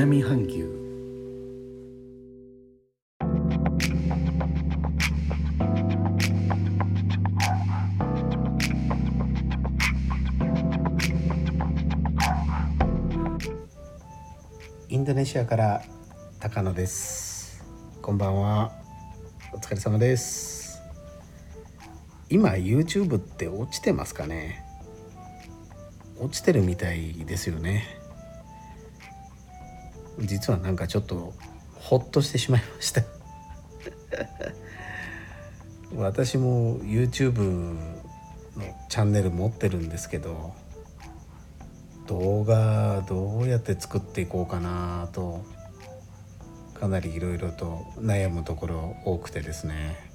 南半球。インドネシアから高野です。こんばんは。お疲れ様です。今 YouTube って落ちてますかね？落ちてるみたいですよね。実はなんかちょっとほっとしてしまいました 私も YouTube のチャンネル持ってるんですけど動画どうやって作っていこうかなとかなりいろいろと悩むところ多くてですね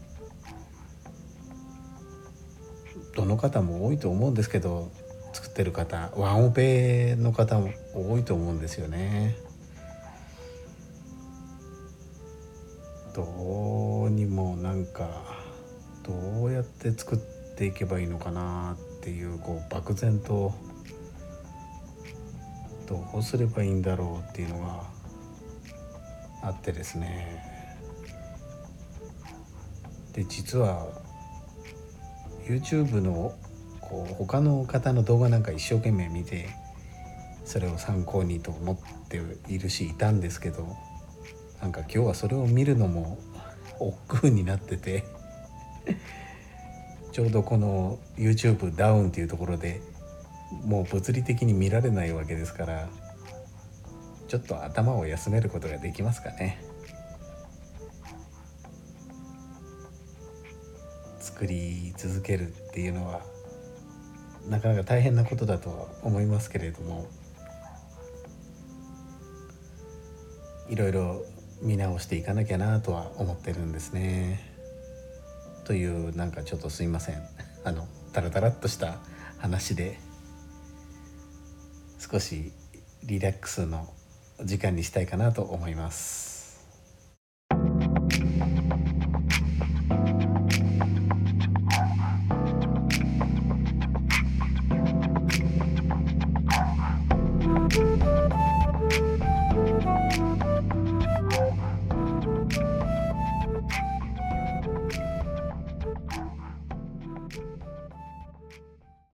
どの方も多いと思うんですけど作ってる方ワンオペの方も多いと思うんですよね。どうにもなんかどうやって作っていけばいいのかなっていうこう漠然とどうすればいいんだろうっていうのがあってですね。で実は YouTube のこう他の方の動画なんか一生懸命見てそれを参考にと思っているしいたんですけどなんか今日はそれを見るのも億劫になっててちょうどこの YouTube ダウンっていうところでもう物理的に見られないわけですからちょっと頭を休めることができますかね。作り続けるっていうのはなかなか大変なことだとは思いますけれどもいろいろ見直していかなきゃなとは思ってるんですね。というなんかちょっとすいませんあのタラタラっとした話で少しリラックスの時間にしたいかなと思います。